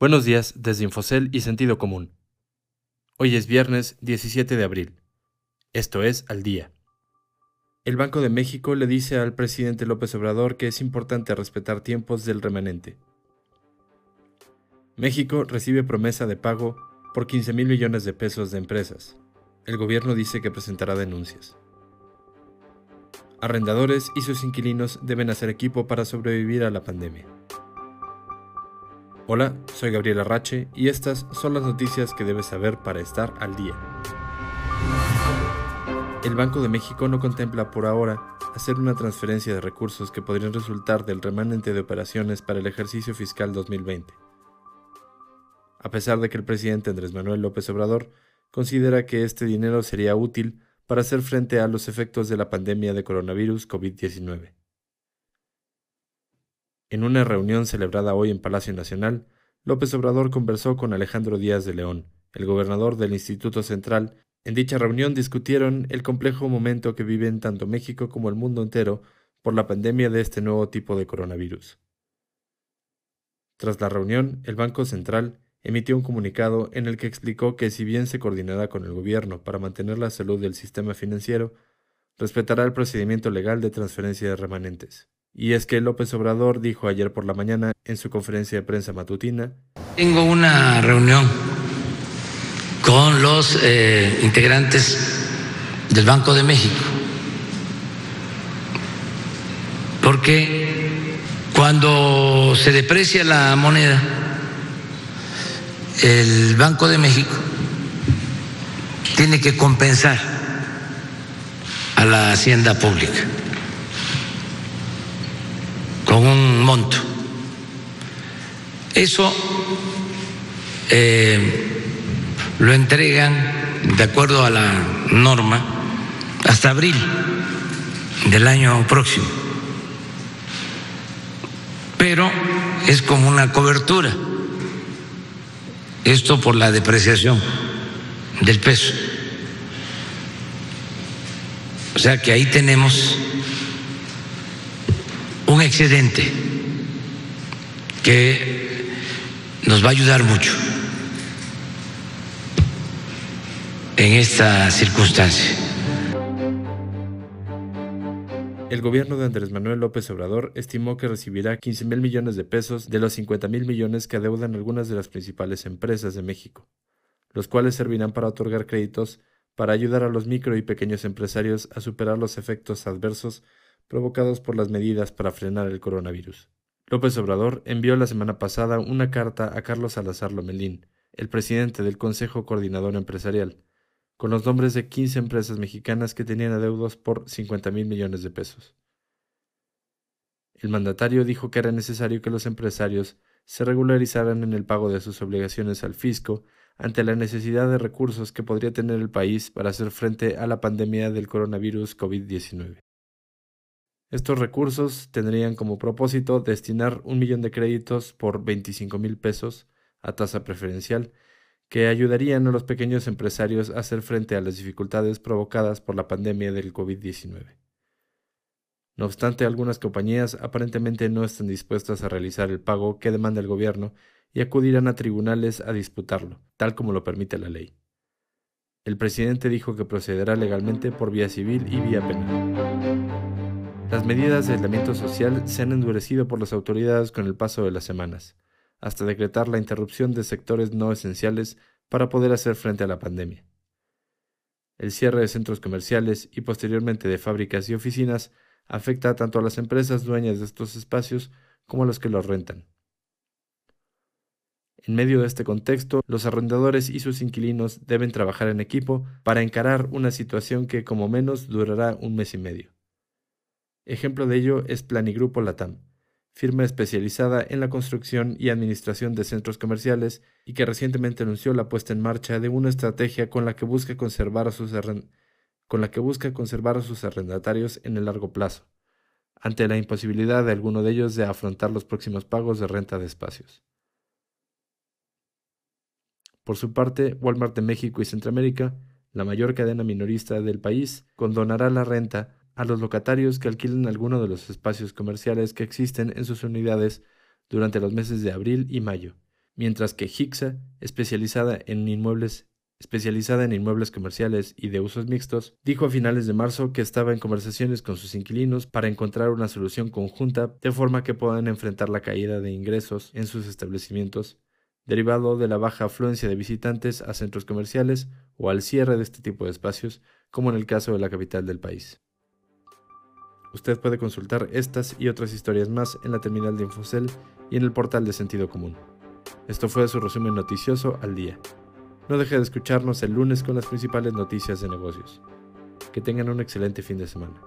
Buenos días desde Infocel y Sentido Común. Hoy es viernes 17 de abril. Esto es Al Día. El Banco de México le dice al presidente López Obrador que es importante respetar tiempos del remanente. México recibe promesa de pago por 15 mil millones de pesos de empresas. El gobierno dice que presentará denuncias. Arrendadores y sus inquilinos deben hacer equipo para sobrevivir a la pandemia. Hola, soy Gabriel Arrache y estas son las noticias que debes saber para estar al día. El Banco de México no contempla por ahora hacer una transferencia de recursos que podrían resultar del remanente de operaciones para el ejercicio fiscal 2020. A pesar de que el presidente Andrés Manuel López Obrador considera que este dinero sería útil para hacer frente a los efectos de la pandemia de coronavirus COVID-19. En una reunión celebrada hoy en Palacio Nacional, López Obrador conversó con Alejandro Díaz de León, el gobernador del Instituto Central. En dicha reunión discutieron el complejo momento que viven tanto México como el mundo entero por la pandemia de este nuevo tipo de coronavirus. Tras la reunión, el Banco Central emitió un comunicado en el que explicó que si bien se coordinará con el gobierno para mantener la salud del sistema financiero, respetará el procedimiento legal de transferencia de remanentes. Y es que López Obrador dijo ayer por la mañana en su conferencia de prensa matutina, Tengo una reunión con los eh, integrantes del Banco de México, porque cuando se deprecia la moneda, el Banco de México tiene que compensar a la hacienda pública con un monto. Eso eh, lo entregan de acuerdo a la norma hasta abril del año próximo. Pero es como una cobertura. Esto por la depreciación del peso. O sea que ahí tenemos excedente que nos va a ayudar mucho en esta circunstancia. El gobierno de Andrés Manuel López Obrador estimó que recibirá 15 mil millones de pesos de los 50 mil millones que adeudan algunas de las principales empresas de México, los cuales servirán para otorgar créditos para ayudar a los micro y pequeños empresarios a superar los efectos adversos provocados por las medidas para frenar el coronavirus. López Obrador envió la semana pasada una carta a Carlos Salazar Lomelín, el presidente del Consejo Coordinador Empresarial, con los nombres de 15 empresas mexicanas que tenían adeudos por 50 mil millones de pesos. El mandatario dijo que era necesario que los empresarios se regularizaran en el pago de sus obligaciones al fisco ante la necesidad de recursos que podría tener el país para hacer frente a la pandemia del coronavirus COVID-19. Estos recursos tendrían como propósito destinar un millón de créditos por 25 mil pesos a tasa preferencial que ayudarían a los pequeños empresarios a hacer frente a las dificultades provocadas por la pandemia del COVID-19. No obstante, algunas compañías aparentemente no están dispuestas a realizar el pago que demanda el gobierno y acudirán a tribunales a disputarlo, tal como lo permite la ley. El presidente dijo que procederá legalmente por vía civil y vía penal. Las medidas de aislamiento social se han endurecido por las autoridades con el paso de las semanas, hasta decretar la interrupción de sectores no esenciales para poder hacer frente a la pandemia. El cierre de centros comerciales y posteriormente de fábricas y oficinas afecta tanto a las empresas dueñas de estos espacios como a los que los rentan. En medio de este contexto, los arrendadores y sus inquilinos deben trabajar en equipo para encarar una situación que como menos durará un mes y medio. Ejemplo de ello es Planigrupo Latam, firma especializada en la construcción y administración de centros comerciales y que recientemente anunció la puesta en marcha de una estrategia con la que busca conservar a sus, con la que busca conservar a sus arrendatarios en el largo plazo, ante la imposibilidad de alguno de ellos de afrontar los próximos pagos de renta de espacios. Por su parte, Walmart de México y Centroamérica, la mayor cadena minorista del país, condonará la renta a los locatarios que alquilen alguno de los espacios comerciales que existen en sus unidades durante los meses de abril y mayo, mientras que Hixa, especializada en inmuebles especializada en inmuebles comerciales y de usos mixtos, dijo a finales de marzo que estaba en conversaciones con sus inquilinos para encontrar una solución conjunta de forma que puedan enfrentar la caída de ingresos en sus establecimientos, derivado de la baja afluencia de visitantes a centros comerciales o al cierre de este tipo de espacios, como en el caso de la capital del país. Usted puede consultar estas y otras historias más en la terminal de Infocel y en el portal de Sentido Común. Esto fue su resumen noticioso al día. No deje de escucharnos el lunes con las principales noticias de negocios. Que tengan un excelente fin de semana.